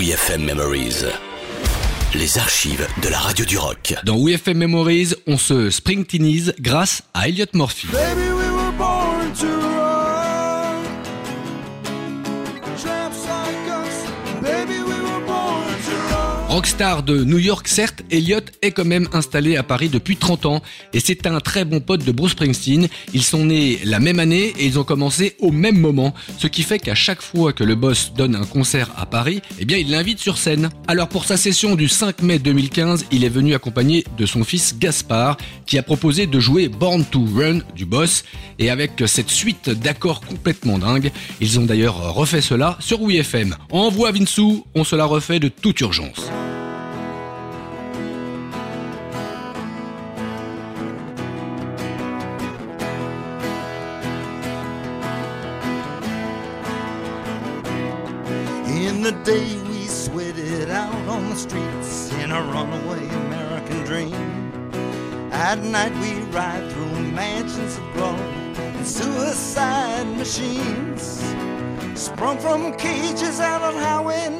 WeFM Memories. Les archives de la radio du rock. Dans WeFM Memories, on se springteenise grâce à Elliot Murphy. Baby, Rockstar de New York, certes, Elliot est quand même installé à Paris depuis 30 ans et c'est un très bon pote de Bruce Springsteen. Ils sont nés la même année et ils ont commencé au même moment, ce qui fait qu'à chaque fois que le boss donne un concert à Paris, eh bien il l'invite sur scène. Alors pour sa session du 5 mai 2015, il est venu accompagné de son fils Gaspard qui a proposé de jouer Born to Run du boss et avec cette suite d'accords complètement dingue, ils ont d'ailleurs refait cela sur WeFM. Envoie Vinsou, on se la refait de toute urgence. In the day we sweated out on the streets in a runaway American dream. At night we ride through mansions of glory and suicide machines. Sprung from cages out on Highway 9, chrome